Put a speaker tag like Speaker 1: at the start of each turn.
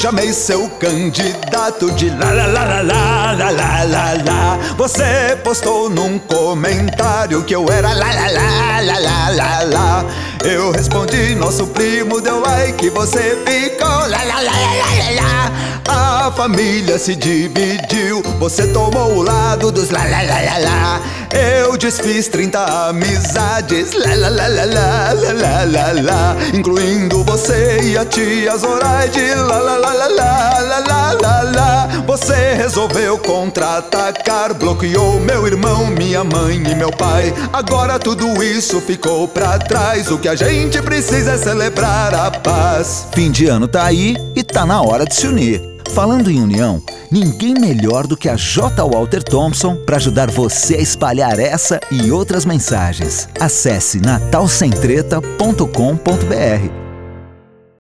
Speaker 1: chamei seu candidato de lá lá lá lá lá lá lá lá. Você postou num comentário que eu era lá lá lá lá lá lá lá. Eu respondi, nosso primo deu like, você ficou lá família se dividiu, você tomou o lado dos lá lá lá lá lá. Eu desfiz 30 amizades, lá lá lá lá lá lá lá lá, incluindo você e a tia Zoraide, lá lá lá lá lá lá lá lá. Você resolveu contra-atacar, bloqueou meu irmão, minha mãe e meu pai. Agora tudo isso ficou pra trás. O que a gente precisa é celebrar a paz.
Speaker 2: Fim de ano tá aí e tá na hora de se unir. Falando em união, ninguém melhor do que a J. Walter Thompson para ajudar você a espalhar essa e outras mensagens. Acesse natalsemtreta.com.br